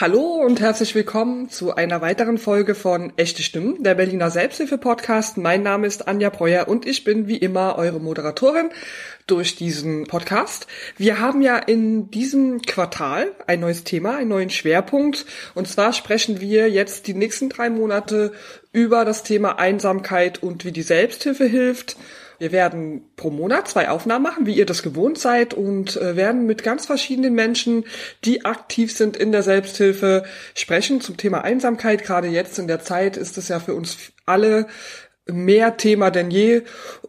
Hallo und herzlich willkommen zu einer weiteren Folge von Echte Stimmen, der Berliner Selbsthilfe-Podcast. Mein Name ist Anja Breuer und ich bin wie immer eure Moderatorin durch diesen Podcast. Wir haben ja in diesem Quartal ein neues Thema, einen neuen Schwerpunkt. Und zwar sprechen wir jetzt die nächsten drei Monate über das Thema Einsamkeit und wie die Selbsthilfe hilft. Wir werden pro Monat zwei Aufnahmen machen, wie ihr das gewohnt seid, und äh, werden mit ganz verschiedenen Menschen, die aktiv sind in der Selbsthilfe, sprechen zum Thema Einsamkeit. Gerade jetzt in der Zeit ist es ja für uns alle mehr Thema denn je.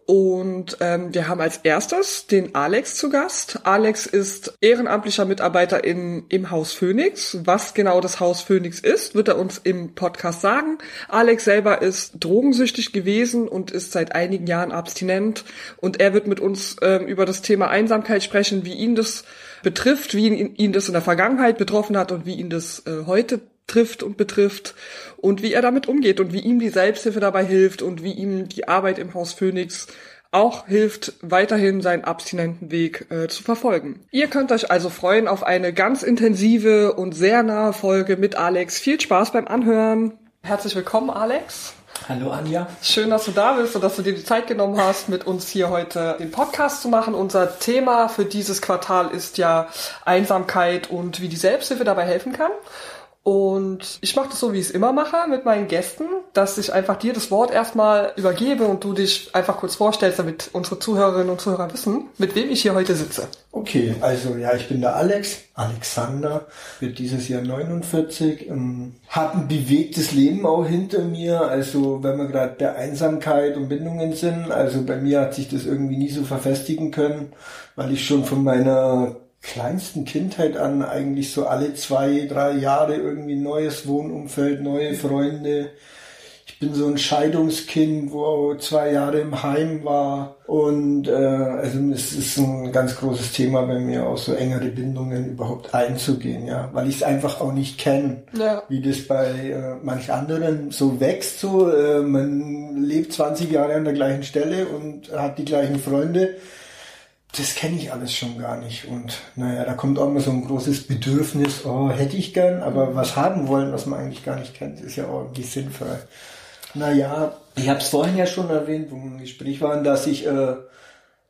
Und ähm, wir haben als erstes den Alex zu Gast. Alex ist ehrenamtlicher Mitarbeiter in, im Haus Phoenix. Was genau das Haus Phoenix ist, wird er uns im Podcast sagen. Alex selber ist drogensüchtig gewesen und ist seit einigen Jahren abstinent. Und er wird mit uns ähm, über das Thema Einsamkeit sprechen, wie ihn das betrifft, wie ihn, ihn das in der Vergangenheit betroffen hat und wie ihn das äh, heute trifft und betrifft und wie er damit umgeht und wie ihm die Selbsthilfe dabei hilft und wie ihm die Arbeit im Haus Phoenix auch hilft, weiterhin seinen abstinenten Weg äh, zu verfolgen. Ihr könnt euch also freuen auf eine ganz intensive und sehr nahe Folge mit Alex. Viel Spaß beim Anhören. Herzlich willkommen, Alex. Hallo Anja. Schön, dass du da bist und dass du dir die Zeit genommen hast, mit uns hier heute den Podcast zu machen. Unser Thema für dieses Quartal ist ja Einsamkeit und wie die Selbsthilfe dabei helfen kann. Und ich mache das so, wie ich es immer mache mit meinen Gästen, dass ich einfach dir das Wort erstmal übergebe und du dich einfach kurz vorstellst, damit unsere Zuhörerinnen und Zuhörer wissen, mit wem ich hier heute sitze. Okay, also ja, ich bin der Alex, Alexander, wird dieses Jahr 49, ähm, habe ein bewegtes Leben auch hinter mir, also wenn wir gerade bei Einsamkeit und Bindungen sind, also bei mir hat sich das irgendwie nie so verfestigen können, weil ich schon von meiner kleinsten Kindheit an eigentlich so alle zwei, drei Jahre irgendwie neues Wohnumfeld, neue Freunde. Ich bin so ein Scheidungskind, wo zwei Jahre im Heim war. Und äh, also es ist ein ganz großes Thema bei mir, auch so engere Bindungen überhaupt einzugehen, ja, weil ich es einfach auch nicht kenne, ja. wie das bei äh, manch anderen so wächst. So, äh, man lebt 20 Jahre an der gleichen Stelle und hat die gleichen Freunde das kenne ich alles schon gar nicht. Und naja, da kommt auch immer so ein großes Bedürfnis, oh, hätte ich gern, aber was haben wollen, was man eigentlich gar nicht kennt, ist ja auch irgendwie sinnvoll. Naja, ich habe es vorhin ja schon erwähnt, wo wir im Gespräch waren, dass ich äh,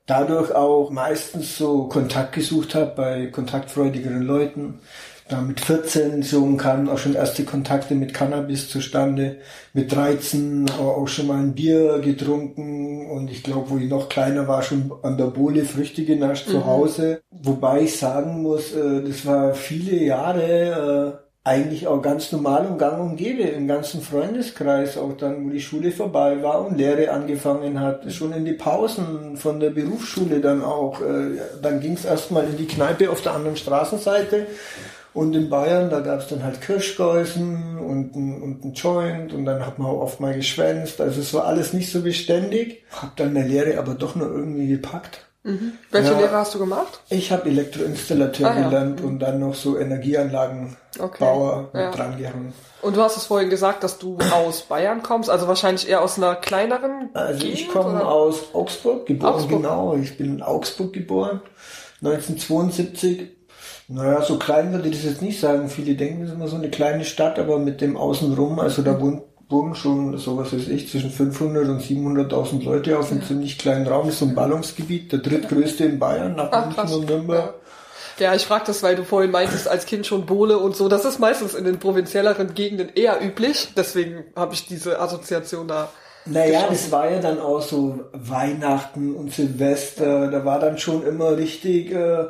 dadurch auch meistens so Kontakt gesucht habe bei kontaktfreudigeren Leuten da mit 14 so kamen auch schon erste Kontakte mit Cannabis zustande. Mit 13 auch schon mal ein Bier getrunken und ich glaube, wo ich noch kleiner war, schon an der Bohle Früchte genascht mhm. zu Hause. Wobei ich sagen muss, äh, das war viele Jahre äh, eigentlich auch ganz normal und gang und gäbe im ganzen Freundeskreis, auch dann, wo die Schule vorbei war und Lehre angefangen hat, schon in die Pausen von der Berufsschule dann auch. Äh, dann ging es erstmal in die Kneipe auf der anderen Straßenseite und in Bayern, da gab es dann halt Kirschgeusen und ein, und ein Joint und dann hat man auch oft mal geschwänzt. Also es war alles nicht so beständig. Hab dann eine Lehre aber doch nur irgendwie gepackt. Mhm. Welche ja, Lehre hast du gemacht? Ich habe Elektroinstallateur ah, ja. gelernt mhm. und dann noch so Energieanlagenbauer okay. ja. dran gehangen. Und du hast es vorhin gesagt, dass du aus Bayern kommst, also wahrscheinlich eher aus einer kleineren Also Gegend, ich komme aus Augsburg, geboren Augsburg. genau. Ich bin in Augsburg geboren, 1972 naja, so klein würde ich das jetzt nicht sagen. Viele denken, es ist immer so eine kleine Stadt, aber mit dem Außenrum, also da wohnt, wohnen schon, so was weiß ich, zwischen 500 und 700.000 Leute auf einem ja. ziemlich kleinen Raum. Das ist so ein Ballungsgebiet, der drittgrößte in Bayern, nach Ach, München und Nürnberg. Ja. ich frage das, weil du vorhin meintest, als Kind schon Bohle und so. Das ist meistens in den provinzielleren Gegenden eher üblich. Deswegen habe ich diese Assoziation da. Naja, das war ja dann auch so Weihnachten und Silvester. Da war dann schon immer richtig... Äh,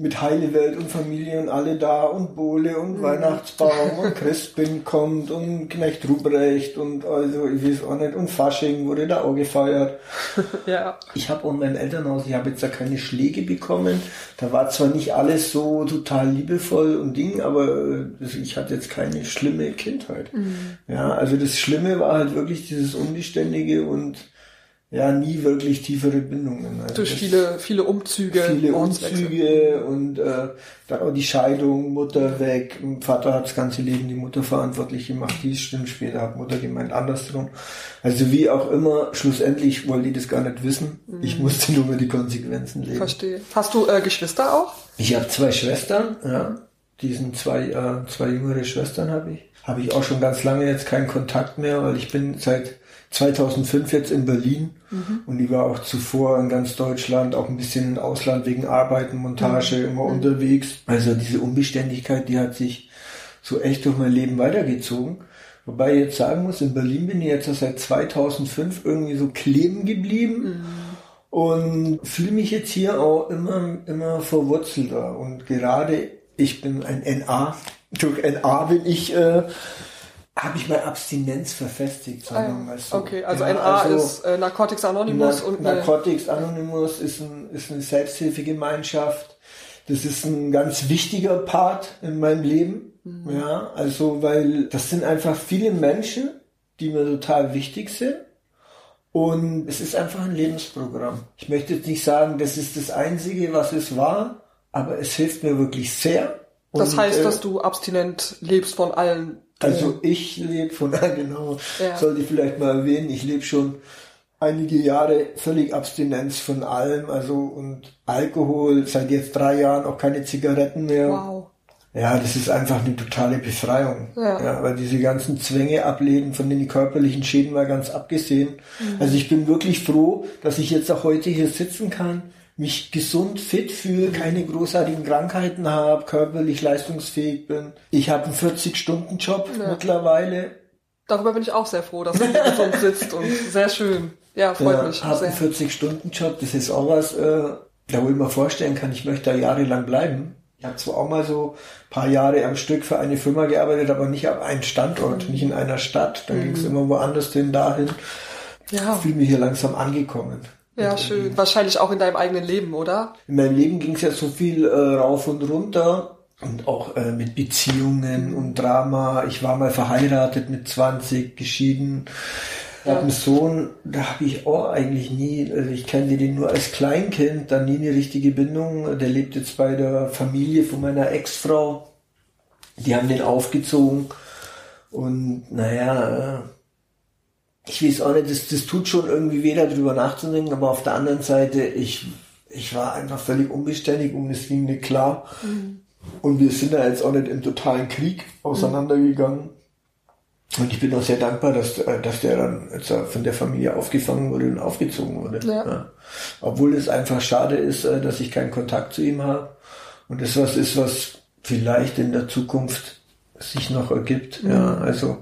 mit Heile Welt und Familie und alle da und Bohle und mhm. Weihnachtsbaum und Christbind kommt und Knecht Ruprecht und also ich weiß auch nicht und Fasching wurde da auch gefeiert. ja. Ich habe auch in meinem Elternhaus, ich habe jetzt da keine Schläge bekommen. Da war zwar nicht alles so total liebevoll und Ding, aber äh, ich hatte jetzt keine schlimme Kindheit. Mhm. Ja, also das Schlimme war halt wirklich dieses Unbeständige und ja nie wirklich tiefere Bindungen. Also Durch viele, viele Umzüge. Viele Umzüge und äh, dann auch die Scheidung, Mutter weg. Vater hat das ganze Leben die Mutter verantwortlich gemacht. Dies stimmt, später hat Mutter gemeint andersrum. Also wie auch immer, schlussendlich wollte die das gar nicht wissen. Mhm. Ich musste nur über die Konsequenzen leben. Verstehe. Hast du äh, Geschwister auch? Ich habe zwei Schwestern, ja. Diesen zwei, äh, zwei jüngere Schwestern habe ich. Habe ich auch schon ganz lange jetzt keinen Kontakt mehr, weil ich bin seit 2005 jetzt in Berlin mhm. und ich war auch zuvor in ganz Deutschland, auch ein bisschen im Ausland wegen Arbeiten, Montage mhm. immer mhm. unterwegs. Also diese Unbeständigkeit, die hat sich so echt durch mein Leben weitergezogen. Wobei ich jetzt sagen muss, in Berlin bin ich jetzt seit 2005 irgendwie so kleben geblieben. Mhm und fühle mich jetzt hier auch immer, immer verwurzelter. Und gerade ich bin ein NA. Durch NA bin ich, äh, habe ich meine Abstinenz verfestigt, sagen wir mal so. Okay, also ja, NA also ist äh, Narcotics Anonymous Na, und Narcotics Anonymous ist, ein, ist eine Selbsthilfegemeinschaft. Das ist ein ganz wichtiger Part in meinem Leben. Mhm. Ja, also weil das sind einfach viele Menschen, die mir total wichtig sind und es ist einfach ein Lebensprogramm. Ich möchte jetzt nicht sagen, das ist das Einzige, was es war, aber es hilft mir wirklich sehr. Das heißt, äh, dass du abstinent lebst von allen. Also ich lebe von allen, genau. Ja. Sollte ich vielleicht mal erwähnen, ich lebe schon einige Jahre völlig Abstinenz von allem, also und Alkohol, seit jetzt drei Jahren auch keine Zigaretten mehr. Wow. Ja, das ist einfach eine totale Befreiung. Ja. ja weil diese ganzen Zwänge ablegen, von den körperlichen Schäden mal ganz abgesehen. Mhm. Also ich bin wirklich froh, dass ich jetzt auch heute hier sitzen kann, mich gesund, fit fühle, keine großartigen Krankheiten habe, körperlich leistungsfähig bin. Ich habe einen 40-Stunden-Job ja. mittlerweile. Darüber bin ich auch sehr froh, dass du gesund sitzt und sehr schön. Ja, freut ja, mich. Ich habe einen 40-Stunden-Job, das ist auch was, äh, da wo ich mir vorstellen kann, ich möchte da jahrelang bleiben. Ich habe zwar auch mal so paar Jahre am Stück für eine Firma gearbeitet, aber nicht an einem Standort, mhm. nicht in einer Stadt. Da mhm. ging es immer woanders hin, dahin. Ja. Ich fühle mich hier langsam angekommen. Ja, schön. Wahrscheinlich auch in deinem eigenen Leben, oder? In meinem Leben ging es ja so viel äh, rauf und runter und auch äh, mit Beziehungen und Drama. Ich war mal verheiratet mit 20, geschieden. Ich habe einen Sohn, da habe ich auch eigentlich nie, also ich kenne den nur als Kleinkind, dann nie eine richtige Bindung. Der lebt jetzt bei der Familie von meiner Ex-Frau. Die haben den aufgezogen. Und naja, äh, ich weiß auch nicht, das, das tut schon irgendwie weh, darüber nachzudenken, aber auf der anderen Seite, ich, ich war einfach völlig unbeständig und es ging nicht klar. Mhm. Und wir sind da jetzt auch nicht im totalen Krieg auseinandergegangen. Und ich bin auch sehr dankbar, dass, äh, dass der dann jetzt von der Familie aufgefangen wurde und aufgezogen wurde. Ja. Ja. Obwohl es einfach schade ist, äh, dass ich keinen Kontakt zu ihm habe. Und das was ist, was vielleicht in der Zukunft sich noch ergibt. Mhm. Ja, also,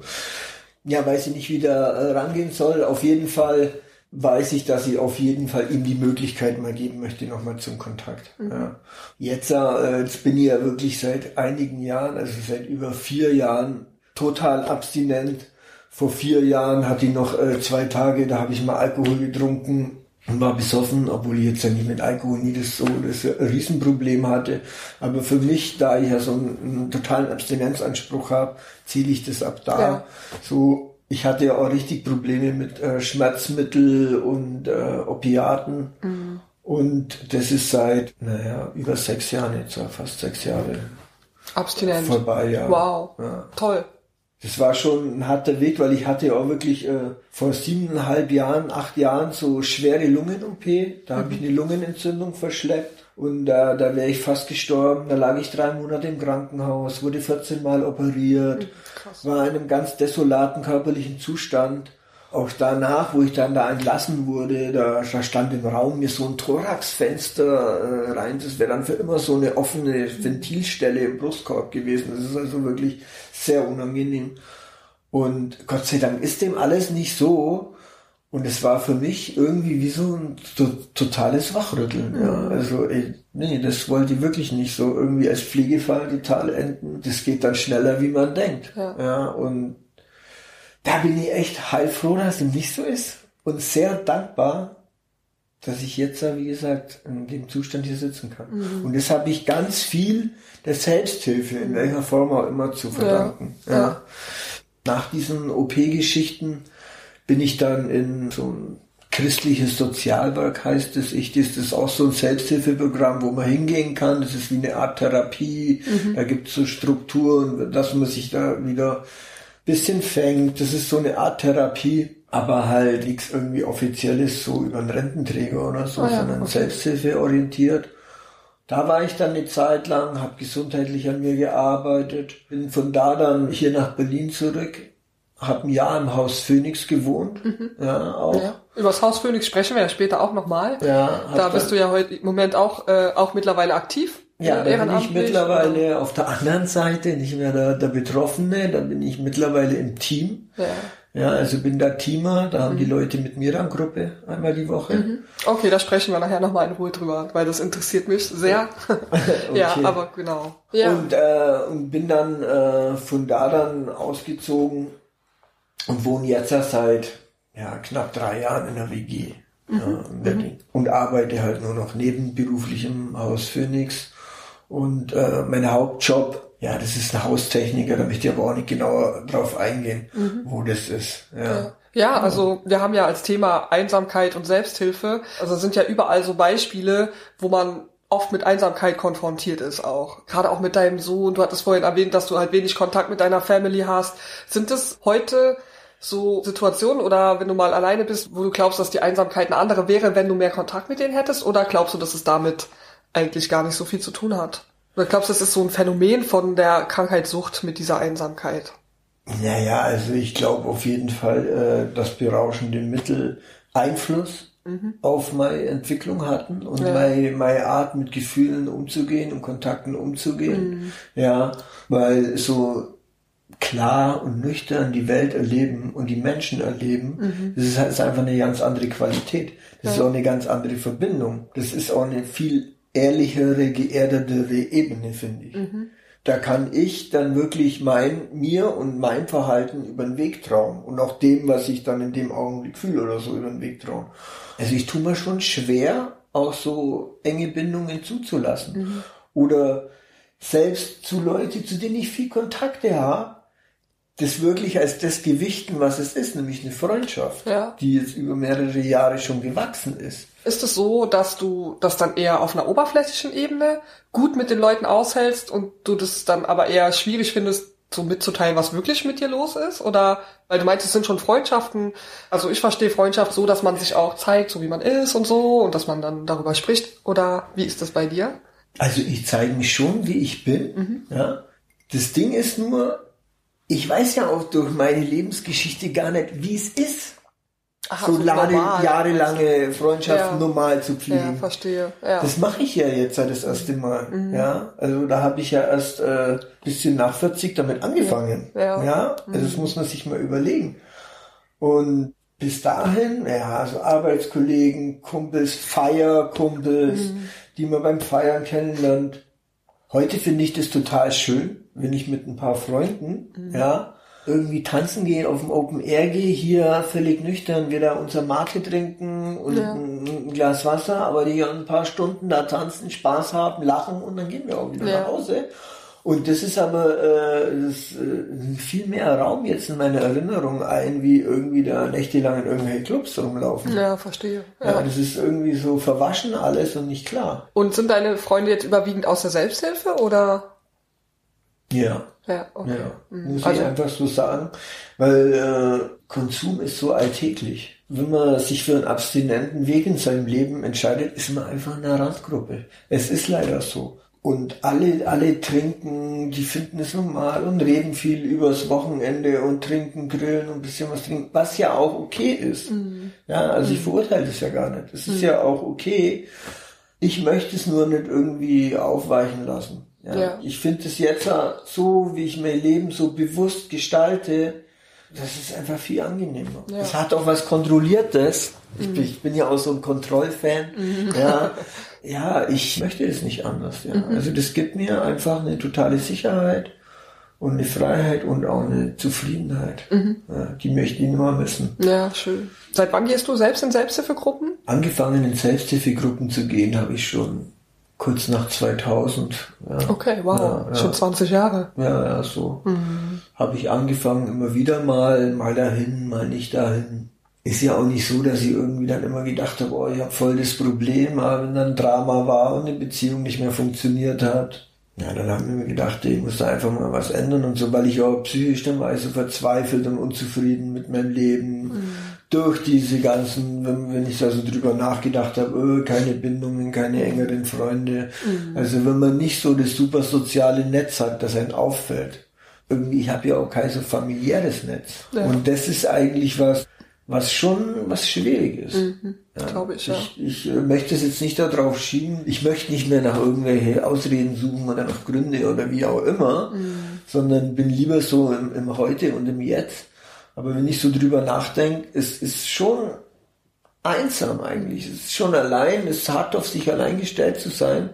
ja, weiß ich nicht, wie da äh, rangehen soll. Auf jeden Fall weiß ich, dass ich auf jeden Fall ihm die Möglichkeit mal geben möchte, nochmal zum Kontakt. Mhm. Ja. Jetzt, äh, jetzt bin ich ja wirklich seit einigen Jahren, also seit über vier Jahren, total abstinent. Vor vier Jahren hatte ich noch äh, zwei Tage, da habe ich mal Alkohol getrunken und war besoffen, obwohl ich jetzt ja nicht mit Alkohol nie das so das Riesenproblem hatte. Aber für mich, da ich ja so einen, einen totalen Abstinenzanspruch habe, ziele ich das ab da. Ja. So, ich hatte ja auch richtig Probleme mit äh, Schmerzmittel und äh, Opiaten. Mhm. Und das ist seit, naja, über sechs Jahren jetzt, fast sechs Jahre. Abstinent. Vorbei, ja. Wow. Ja. Toll das war schon ein harter Weg, weil ich hatte ja auch wirklich äh, vor siebeneinhalb Jahren, acht Jahren so schwere Lungen-OP. Da mhm. habe ich eine Lungenentzündung verschleppt und da, da wäre ich fast gestorben. Da lag ich drei Monate im Krankenhaus, wurde 14 Mal operiert, mhm, war in einem ganz desolaten körperlichen Zustand. Auch danach, wo ich dann da entlassen wurde, da, da stand im Raum mir so ein Thoraxfenster äh, rein. Das wäre dann für immer so eine offene Ventilstelle im Brustkorb gewesen. Das ist also wirklich sehr unangenehm. Und Gott sei Dank ist dem alles nicht so. Und es war für mich irgendwie wie so ein to totales Wachrütteln. Ja. Mhm. Also, ey, nee, das wollte ich wirklich nicht so irgendwie als Pflegefall total enden. Das geht dann schneller, wie man denkt. Ja. ja und da bin ich echt heilfroh, dass es nicht so ist. Und sehr dankbar, dass ich jetzt, wie gesagt, in dem Zustand hier sitzen kann. Mhm. Und das habe ich ganz viel der Selbsthilfe, in welcher Form auch immer, zu verdanken. Ja. ja. Nach diesen OP-Geschichten bin ich dann in so ein christliches Sozialwerk heißt es. Ich, das ist auch so ein Selbsthilfeprogramm, wo man hingehen kann. Das ist wie eine Art Therapie. Mhm. Da gibt es so Strukturen, dass man sich da wieder bisschen fängt. Das ist so eine Art Therapie aber halt nichts irgendwie Offizielles so über einen Rententräger oder so, oh ja, sondern okay. Selbsthilfe orientiert. Da war ich dann eine Zeit lang, habe gesundheitlich an mir gearbeitet, bin von da dann hier nach Berlin zurück, habe ein Jahr im Haus Phoenix gewohnt. Mhm. Ja, auch. Ja. Über das Haus Phoenix sprechen wir ja später auch nochmal. Ja, da bist du ja heute im Moment auch, äh, auch mittlerweile aktiv. Ja, da bin ich mittlerweile oder? auf der anderen Seite, nicht mehr der, der Betroffene, da bin ich mittlerweile im Team. Ja. Ja, also bin da Teamer, da haben mhm. die Leute mit mir eine Gruppe einmal die Woche. Mhm. Okay, da sprechen wir nachher nochmal in Ruhe drüber, weil das interessiert mich sehr. okay. Ja, aber genau. Ja. Und, äh, und bin dann äh, von da dann ausgezogen und wohne jetzt seit ja, knapp drei Jahren in der WG mhm. ja. Mhm. Und arbeite halt nur noch nebenberuflich im Haus Phoenix. Und äh, mein Hauptjob ja, das ist ein Haustechniker, da möchte ich aber auch nicht genauer drauf eingehen, mhm. wo das ist. Ja. ja. also wir haben ja als Thema Einsamkeit und Selbsthilfe, also sind ja überall so Beispiele, wo man oft mit Einsamkeit konfrontiert ist auch. Gerade auch mit deinem Sohn. Du hattest vorhin erwähnt, dass du halt wenig Kontakt mit deiner Family hast. Sind es heute so Situationen oder wenn du mal alleine bist, wo du glaubst, dass die Einsamkeit eine andere wäre, wenn du mehr Kontakt mit denen hättest? Oder glaubst du, dass es damit eigentlich gar nicht so viel zu tun hat? Oder glaubst du, das ist so ein Phänomen von der Krankheitssucht mit dieser Einsamkeit? Naja, also ich glaube auf jeden Fall, äh, dass berauschende Mittel Einfluss mhm. auf meine Entwicklung hatten und ja. meine, meine Art mit Gefühlen umzugehen und Kontakten umzugehen. Mhm. Ja, weil so klar und nüchtern die Welt erleben und die Menschen erleben, mhm. das ist, ist, einfach eine ganz andere Qualität. Das ja. ist auch eine ganz andere Verbindung. Das ist auch eine viel ehrlichere, geerdetere Ebene, finde ich. Mhm. Da kann ich dann wirklich mein, mir und mein Verhalten über den Weg trauen und auch dem, was ich dann in dem Augenblick fühle oder so über den Weg trauen. Also ich tue mir schon schwer, auch so enge Bindungen zuzulassen. Mhm. Oder selbst zu Leuten, zu denen ich viel Kontakte habe, das wirklich als das gewichten, was es ist, nämlich eine Freundschaft, ja. die jetzt über mehrere Jahre schon gewachsen ist. Ist es so, dass du das dann eher auf einer oberflächlichen Ebene gut mit den Leuten aushältst und du das dann aber eher schwierig findest, so mitzuteilen, was wirklich mit dir los ist? Oder, weil du meinst, es sind schon Freundschaften. Also ich verstehe Freundschaft so, dass man sich auch zeigt, so wie man ist und so und dass man dann darüber spricht. Oder wie ist das bei dir? Also ich zeige mich schon, wie ich bin. Mhm. Ja. Das Ding ist nur, ich weiß ja auch durch meine Lebensgeschichte gar nicht, wie es ist. Aha, so lange, jahrelange Freundschaften ja. normal zu pflegen. Ja, verstehe. Ja. Das mache ich ja jetzt seit das erste Mal. Mhm. Ja, also da habe ich ja erst äh, bisschen nach 40 damit angefangen. Ja, ja? also das mhm. muss man sich mal überlegen. Und bis dahin, ja, also Arbeitskollegen, Kumpels, Feierkumpels, mhm. die man beim Feiern kennenlernt. Heute finde ich das total schön, wenn ich mit ein paar Freunden, mhm. ja, irgendwie tanzen gehen, auf dem Open Air gehe, hier völlig nüchtern, wir da unser Mate trinken und ja. ein, ein, Glas Wasser, aber die ein paar Stunden da tanzen, Spaß haben, lachen und dann gehen wir auch wieder ja. nach Hause. Und das ist aber äh, das, äh, viel mehr Raum jetzt in meiner Erinnerung ein, wie irgendwie da nächtelang in irgendwelchen Clubs rumlaufen. Ja, verstehe. Ja. ja, das ist irgendwie so verwaschen alles und nicht klar. Und sind deine Freunde jetzt überwiegend aus der Selbsthilfe oder? Ja. Ja, okay. ja. Mhm. muss also, ich einfach so sagen, weil äh, Konsum ist so alltäglich. Wenn man sich für einen abstinenten Weg in seinem Leben entscheidet, ist man einfach in einer Randgruppe. Es ist leider so. Und alle, alle trinken, die finden es normal und reden viel übers Wochenende und trinken, grillen und ein bisschen was trinken, was ja auch okay ist. Mhm. Ja, also ich mhm. verurteile das ja gar nicht. Es ist mhm. ja auch okay. Ich möchte es nur nicht irgendwie aufweichen lassen. Ja. ja. Ich finde es jetzt so, wie ich mein Leben so bewusst gestalte, das ist einfach viel angenehmer. Ja. Es hat auch was Kontrolliertes. Ich, bin, ich bin ja auch so ein Kontrollfan. Mhm. Ja. ja, ich möchte es nicht anders. Ja. Mhm. Also das gibt mir einfach eine totale Sicherheit und eine Freiheit und auch eine Zufriedenheit. Mhm. Ja, die möchte ich immer missen. Ja, schön. Seit wann gehst du selbst in Selbsthilfegruppen? Angefangen in Selbsthilfegruppen zu gehen habe ich schon kurz nach 2000. Ja. Okay, wow, ja, schon 20 Jahre. Ja, ja, so. Mhm. Habe ich angefangen, immer wieder mal, mal dahin, mal nicht dahin. Ist ja auch nicht so, dass ich irgendwie dann immer gedacht habe, oh, ich habe voll das Problem, aber wenn dann Drama war und eine Beziehung nicht mehr funktioniert hat. Ja, dann haben wir mir gedacht, ich muss da einfach mal was ändern und so, weil ich auch psychisch dann war ich so verzweifelt und unzufrieden mit meinem Leben. Mhm durch diese ganzen, wenn, wenn ich also drüber nachgedacht habe, äh, keine Bindungen, keine engeren Freunde. Mhm. Also wenn man nicht so das super soziale Netz hat, das einen auffällt. Irgendwie, ich habe ja auch kein so familiäres Netz. Ja. Und das ist eigentlich was, was schon was schwierig ist. Mhm, ja. Glaube ich, ja. Ich, ich äh, möchte es jetzt nicht darauf schieben. Ich möchte nicht mehr nach irgendwelche Ausreden suchen oder nach Gründe oder wie auch immer, mhm. sondern bin lieber so im, im Heute und im Jetzt. Aber wenn ich so drüber nachdenke, es ist schon einsam eigentlich. Es ist schon allein, es ist hart auf sich allein gestellt zu sein.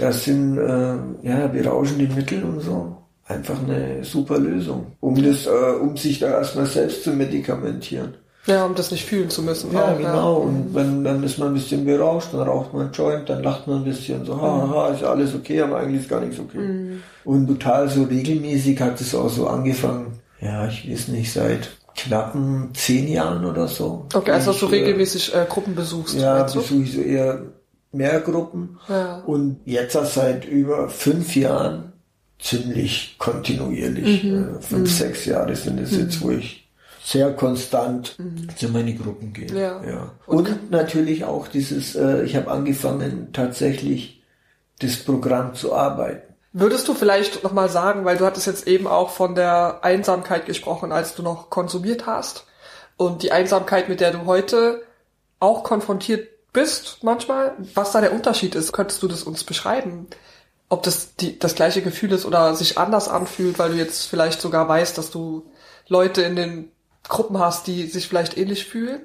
Das sind äh, ja berauschende Mittel und so einfach eine super Lösung, um das, äh, um sich da erstmal selbst zu medikamentieren. Ja, um das nicht fühlen zu müssen. Ja, auch, genau. Ja. Und wenn, dann ist man ein bisschen berauscht, dann raucht man einen Joint, dann lacht man ein bisschen so, haha, ist alles okay, aber eigentlich ist gar nichts okay. Mhm. Und total so regelmäßig hat es auch so angefangen. Ja, ich weiß nicht, seit knappen zehn Jahren oder so. Okay, also du äh, regelmäßig äh, Gruppen besuchst. Ja, besuche ich so eher mehr Gruppen. Ja. Und jetzt seit über fünf Jahren ziemlich kontinuierlich. Mhm. Äh, fünf, mhm. sechs Jahre sind es jetzt, wo ich sehr konstant mhm. zu meine Gruppen gehen. Ja. ja. Und, Und natürlich auch dieses, äh, ich habe angefangen tatsächlich das Programm zu arbeiten. Würdest du vielleicht nochmal sagen, weil du hattest jetzt eben auch von der Einsamkeit gesprochen, als du noch konsumiert hast und die Einsamkeit, mit der du heute auch konfrontiert bist manchmal, was da der Unterschied ist, könntest du das uns beschreiben? Ob das die, das gleiche Gefühl ist oder sich anders anfühlt, weil du jetzt vielleicht sogar weißt, dass du Leute in den Gruppen hast, die sich vielleicht ähnlich fühlen?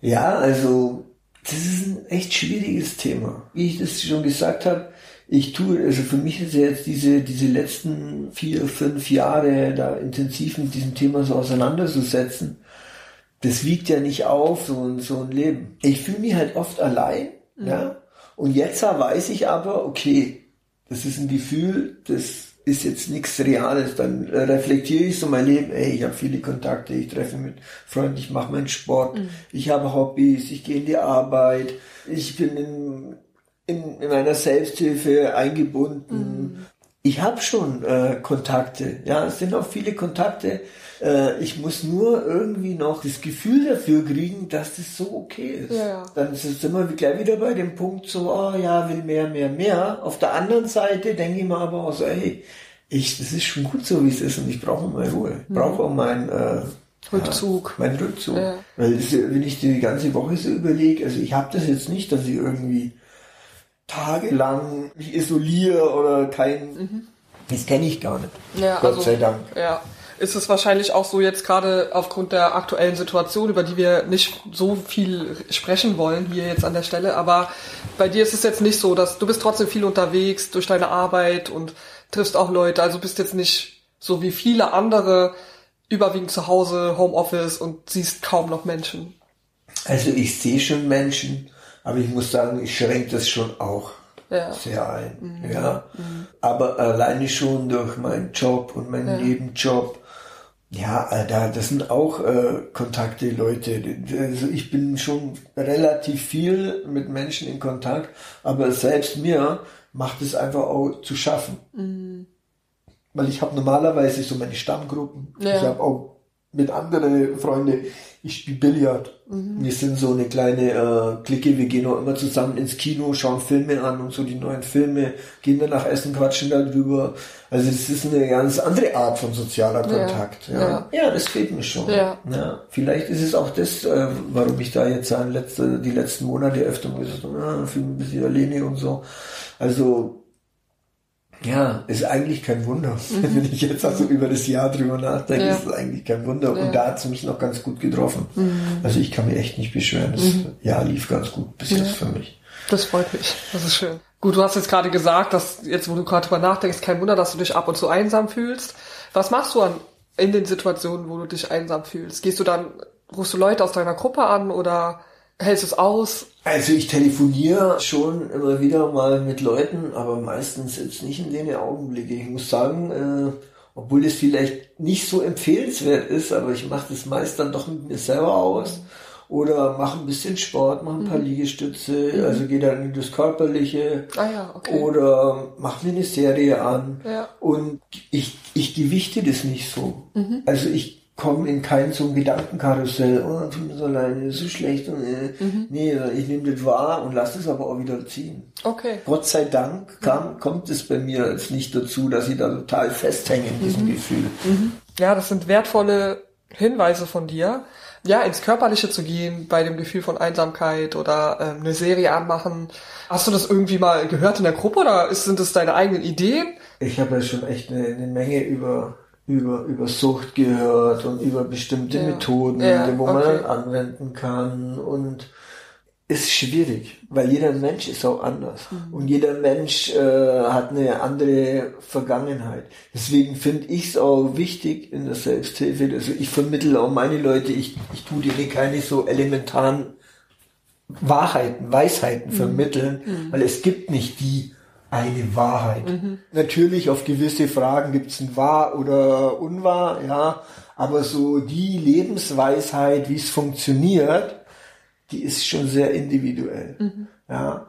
Ja, also das ist ein echt schwieriges Thema. Wie ich das schon gesagt habe, ich tue, also für mich ist jetzt diese, diese letzten vier, fünf Jahre da intensiv mit diesem Thema so auseinanderzusetzen, das wiegt ja nicht auf, so ein, so ein Leben. Ich fühle mich halt oft allein, mhm. ja. Und jetzt weiß ich aber, okay, das ist ein Gefühl, das ist jetzt nichts Reales, dann reflektiere ich so mein Leben, ey, ich habe viele Kontakte, ich treffe mit Freunden, ich mache meinen Sport, mhm. ich habe Hobbys, ich gehe in die Arbeit, ich bin in, in, in meiner Selbsthilfe eingebunden. Mhm. Ich habe schon äh, Kontakte, ja, es sind auch viele Kontakte. Äh, ich muss nur irgendwie noch das Gefühl dafür kriegen, dass das so okay ist. Ja. Dann sind wir gleich wieder bei dem Punkt so, oh ja, will mehr, mehr, mehr. Auf der anderen Seite denke ich mir aber auch so, hey, ich, das ist schon gut so, wie es ist und ich brauche mal Ruhe. Ich brauche auch meinen äh, Rückzug. Ja, mein Rückzug. Ja. Weil das, wenn ich die ganze Woche so überlege, also ich habe das jetzt nicht, dass ich irgendwie tagelang mich isoliere oder kein. Mhm. Das kenne ich gar nicht. Ja, Gott also, sei Dank. Ja. Ist es wahrscheinlich auch so jetzt gerade aufgrund der aktuellen Situation, über die wir nicht so viel sprechen wollen hier jetzt an der Stelle, aber bei dir ist es jetzt nicht so, dass du bist trotzdem viel unterwegs durch deine Arbeit und triffst auch Leute, also bist jetzt nicht so wie viele andere überwiegend zu Hause, Homeoffice und siehst kaum noch Menschen. Also ich sehe schon Menschen, aber ich muss sagen, ich schränke das schon auch ja. sehr ein. Mhm. Ja. Mhm. Aber alleine schon durch meinen Job und meinen ja. Nebenjob. Ja, da, das sind auch äh, Kontakte, Leute. Also ich bin schon relativ viel mit Menschen in Kontakt, aber selbst mir macht es einfach auch zu schaffen. Mhm. Weil ich habe normalerweise so meine Stammgruppen. Ja. Ich habe auch mit anderen Freunden ich spiele Billard. Mhm. Wir sind so eine kleine äh, Clique, wir gehen auch immer zusammen ins Kino, schauen Filme an und so die neuen Filme, gehen dann nach Essen, quatschen darüber. Also das ist eine ganz andere Art von sozialer Kontakt. Ja, ja. ja das fehlt mir schon. Ja. ja. Vielleicht ist es auch das, äh, warum ich da jetzt letzte, die letzten Monate öfter mal gesagt habe, ah, fühle ein bisschen alleine und so. Also ja, ist eigentlich kein Wunder. Mhm. Wenn ich jetzt also über das Jahr drüber nachdenke, ja. ist es eigentlich kein Wunder. Ja. Und da hat es mich noch ganz gut getroffen. Mhm. Also ich kann mich echt nicht beschweren. Das mhm. Jahr lief ganz gut bis ja. jetzt für mich. Das freut mich. Das ist schön. Gut, du hast jetzt gerade gesagt, dass jetzt, wo du gerade drüber nachdenkst, kein Wunder, dass du dich ab und zu einsam fühlst. Was machst du an, in den Situationen, wo du dich einsam fühlst? Gehst du dann, rufst du Leute aus deiner Gruppe an oder hältst du es aus? Also ich telefoniere schon immer wieder mal mit Leuten, aber meistens jetzt nicht in den Augenblicke. Ich muss sagen, äh, obwohl es vielleicht nicht so empfehlenswert ist, aber ich mache das meist dann doch mit mir selber aus. Oder mache ein bisschen Sport, mache ein paar mhm. Liegestütze, mhm. also gehe dann in das Körperliche. Ah ja, okay. Oder mache mir eine Serie an. Ja. Und ich, ich gewichte das nicht so. Mhm. Also ich komme in kein so ein Gedankenkarussell, oh, tut mir so leid, ist so schlecht und äh, mhm. nee, ich nehme das wahr und lasse es aber auch wieder ziehen. Okay. Gott sei Dank kam, kommt es bei mir jetzt nicht dazu, dass ich da total festhänge in diesem mhm. Gefühl. Mhm. Ja, das sind wertvolle Hinweise von dir. Ja, ins Körperliche zu gehen bei dem Gefühl von Einsamkeit oder ähm, eine Serie anmachen. Hast du das irgendwie mal gehört in der Gruppe oder sind das deine eigenen Ideen? Ich habe ja schon echt eine, eine Menge über über, über Sucht gehört und über bestimmte ja. Methoden, ja, wo okay. man dann anwenden kann und ist schwierig, weil jeder Mensch ist auch anders mhm. und jeder Mensch äh, hat eine andere Vergangenheit. Deswegen finde ich es auch wichtig in der Selbsthilfe, also ich vermittle auch meine Leute, ich, ich tue denen keine so elementaren Wahrheiten, Weisheiten mhm. vermitteln, mhm. weil es gibt nicht die eine Wahrheit. Mhm. Natürlich auf gewisse Fragen gibt es ein wahr oder unwahr, ja, aber so die Lebensweisheit, wie es funktioniert, die ist schon sehr individuell, mhm. ja.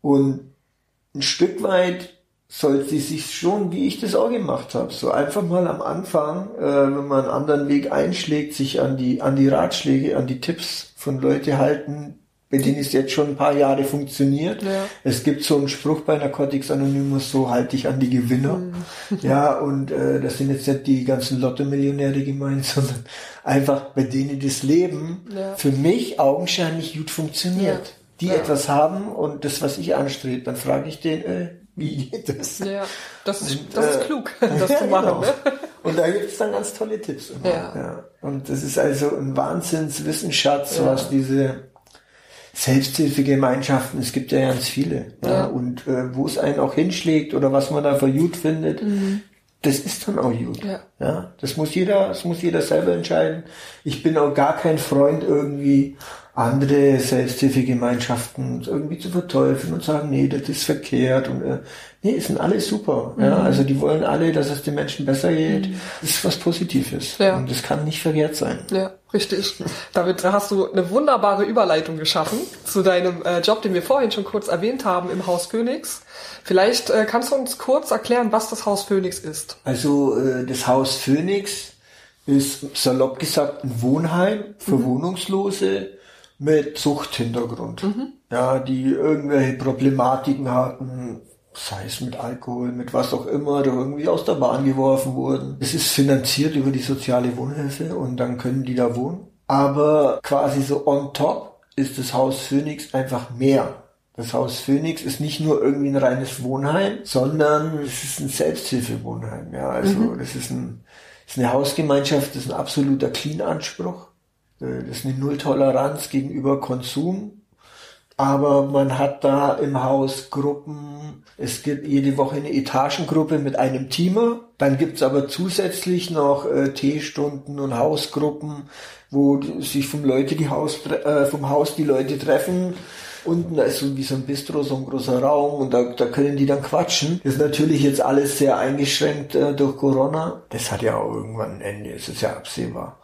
Und ein Stück weit sollte sie sich schon, wie ich das auch gemacht habe, so einfach mal am Anfang, äh, wenn man einen anderen Weg einschlägt, sich an die an die Ratschläge, an die Tipps von Leute halten, bei denen es jetzt schon ein paar Jahre funktioniert. Ja. Es gibt so einen Spruch bei Narcotics Anonymous, so halte ich an die Gewinner. Mhm. Ja, und äh, das sind jetzt nicht die ganzen Lotto-Millionäre gemeint, sondern einfach bei denen das Leben ja. für mich augenscheinlich gut funktioniert. Ja. Die etwas haben und das, was ich anstrebe, dann frage ich den, äh, wie geht das? Ja, das ist, und, das ist äh, klug, das zu machen. Genau. Ne? Und da gibt es dann ganz tolle Tipps. Immer. Ja. ja. Und das ist also ein Wahnsinnswissensschatz, was diese Selbsthilfegemeinschaften, es gibt ja ganz viele. Ja. ja. Und äh, wo es einen auch hinschlägt oder was man da für gut findet, mhm. das ist dann auch gut. Ja. ja. Das muss jeder, das muss jeder selber entscheiden. Ich bin auch gar kein Freund irgendwie andere Selbsthilfegemeinschaften irgendwie zu verteufeln und sagen, nee, das ist verkehrt und äh, nee, sind alle super. Mhm. Ja, also die wollen alle, dass es den Menschen besser geht. Mhm. Das ist was Positives. Ja. Und das kann nicht verkehrt sein. Ja, richtig. Damit hast du eine wunderbare Überleitung geschaffen zu deinem äh, Job, den wir vorhin schon kurz erwähnt haben im Haus Königs. Vielleicht äh, kannst du uns kurz erklären, was das Haus Phoenix ist. Also äh, das Haus Phoenix ist salopp gesagt ein Wohnheim für mhm. Wohnungslose mit Suchthintergrund. Mhm. Ja, die irgendwelche Problematiken hatten, sei es mit Alkohol, mit was auch immer, oder irgendwie aus der Bahn geworfen wurden. Es ist finanziert über die soziale Wohnhilfe und dann können die da wohnen. Aber quasi so on top ist das Haus Phoenix einfach mehr. Das Haus Phoenix ist nicht nur irgendwie ein reines Wohnheim, sondern es ist ein Selbsthilfewohnheim. Ja, also mhm. das ist, ein, das ist eine Hausgemeinschaft, das ist ein absoluter Clean-Anspruch. Das ist eine Nulltoleranz gegenüber Konsum. Aber man hat da im Haus Gruppen. Es gibt jede Woche eine Etagengruppe mit einem Teamer. Dann gibt's aber zusätzlich noch äh, Teestunden und Hausgruppen, wo sich vom Leute die Haus, äh, vom Haus die Leute treffen. Unten ist so wie so ein Bistro, so ein großer Raum und da, da können die dann quatschen. Das ist natürlich jetzt alles sehr eingeschränkt äh, durch Corona. Das hat ja auch irgendwann ein Ende, es ist ja absehbar.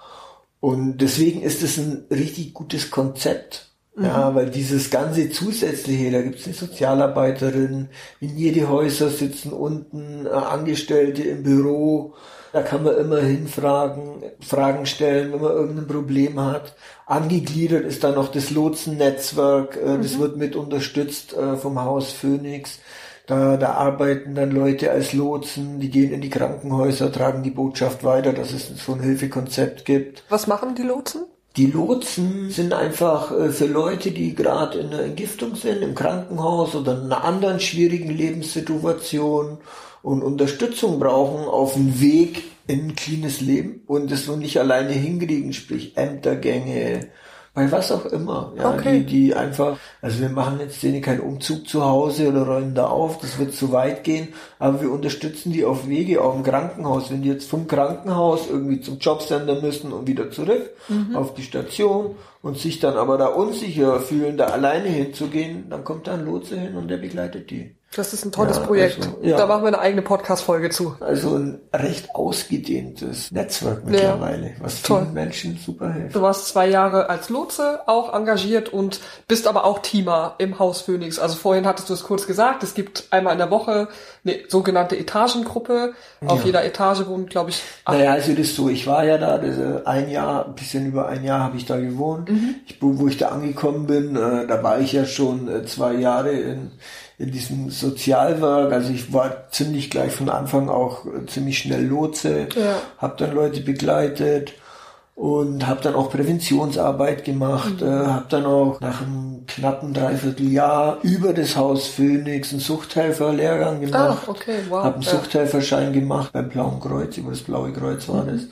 Und deswegen ist es ein richtig gutes Konzept. Mhm. Ja, weil dieses ganze zusätzliche, da gibt's eine Sozialarbeiterin, in jede Häuser sitzen unten äh, Angestellte im Büro, da kann man immer hinfragen, Fragen stellen, wenn man irgendein Problem hat. Angegliedert ist da noch das Lotsennetzwerk, äh, mhm. das wird mit unterstützt äh, vom Haus Phoenix. Da, da arbeiten dann Leute als Lotsen, die gehen in die Krankenhäuser, tragen die Botschaft weiter, dass es so ein Hilfekonzept gibt. Was machen die Lotsen? Die Lotsen sind einfach äh, für Leute, die gerade in einer Entgiftung sind, im Krankenhaus oder in einer anderen schwierigen Lebenssituation und Unterstützung brauchen auf dem Weg in ein cleanes Leben und das so nicht alleine hinkriegen, sprich Ämtergänge, bei was auch immer. Ja, okay. die, die einfach, also wir machen jetzt denen keinen Umzug zu Hause oder räumen da auf, das wird zu weit gehen, aber wir unterstützen die auf Wege, auch im Krankenhaus. Wenn die jetzt vom Krankenhaus irgendwie zum Jobcenter müssen und wieder zurück mhm. auf die Station und sich dann aber da unsicher fühlen, da alleine hinzugehen, dann kommt da ein Lotse hin und der begleitet die. Das ist ein tolles Ja, Projekt. also, ja. Da machen wir eine eigene Podcast-Folge zu. Also ein recht ausgedehntes Netzwerk mittlerweile, was Toll. vielen Menschen super hilft. Du warst zwei Jahre als Lotse auch engagiert und bist aber auch Teamer im Haus Phoenix. Also vorhin hattest du es kurz gesagt, es gibt einmal in der Woche eine sogenannte Etagengruppe. Auf Ja. jeder Etage wohnen, glaube ich, acht. Naja, also das ist so, ich war ja da, das, äh, ein Jahr, ein bisschen über ein Jahr habe ich da gewohnt. Mhm. Ich, wo wo ich da angekommen bin, äh, da war ich ja schon äh, zwei Jahre in, in diesem Sozialwerk. Also ich war ziemlich gleich von Anfang auch äh, ziemlich schnell Lotse, Ja. habe dann Leute begleitet und habe dann auch Präventionsarbeit gemacht, Mhm. äh, habe dann auch nach einem knappen Dreivierteljahr über das Haus Phoenix einen Suchthelferlehrgang gemacht. Ah, okay, wow. Habe einen Ja. Suchthelferschein gemacht beim Blauen Kreuz, über das Blaue Kreuz war das.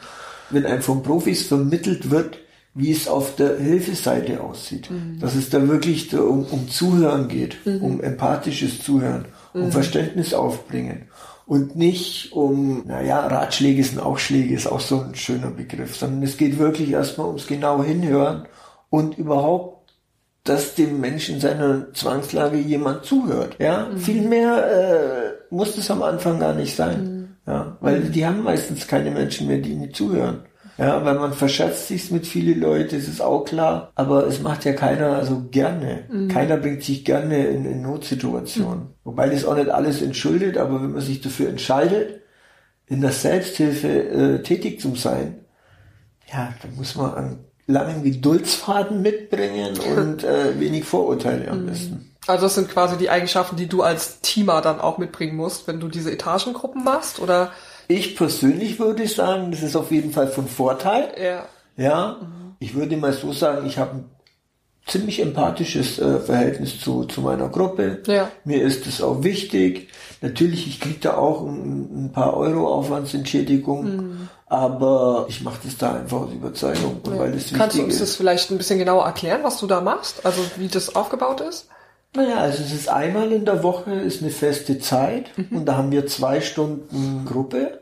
Wenn einem von Profis vermittelt wird, wie es auf der Hilfeseite aussieht, dass es da wirklich um, um Zuhören geht, um empathisches Zuhören, um Verständnis aufbringen und nicht um, naja, Ratschläge sind auch Schläge, ist auch so ein schöner Begriff, sondern es geht wirklich erstmal ums genau hinhören und überhaupt dass dem Menschen in seiner Zwangslage jemand zuhört. Ja, viel mehr äh, muss das am Anfang gar nicht sein. Ja, weil die haben meistens keine Menschen mehr, die ihnen zuhören. Ja, weil man verschätzt sich mit vielen Leuten, das ist auch klar. Aber es macht ja keiner also gerne. Keiner bringt sich gerne in, in Notsituationen. Wobei das auch nicht alles entschuldet, aber wenn man sich dafür entscheidet, in der Selbsthilfe äh, tätig zu sein, ja, da muss man einen langen Geduldsfaden mitbringen und äh, wenig Vorurteile am besten. Also das sind quasi die Eigenschaften, die du als Teamer dann auch mitbringen musst, wenn du diese Etagengruppen machst, oder? Ich persönlich würde sagen, das ist auf jeden Fall von Vorteil. Ja. Ja, ich würde mal so sagen, ich habe ein ziemlich empathisches äh, Verhältnis zu, zu meiner Gruppe. Ja. Mir ist es auch wichtig. Natürlich, ich kriege da auch ein, ein paar Euro Aufwandsentschädigung, aber ich mache das da einfach aus Überzeugung, und weil es Kannst du wichtig uns das vielleicht ein bisschen genauer erklären, was du da machst? Also wie das aufgebaut ist? Naja, also es ist einmal in der Woche ist eine feste Zeit und da haben wir zwei Stunden Gruppe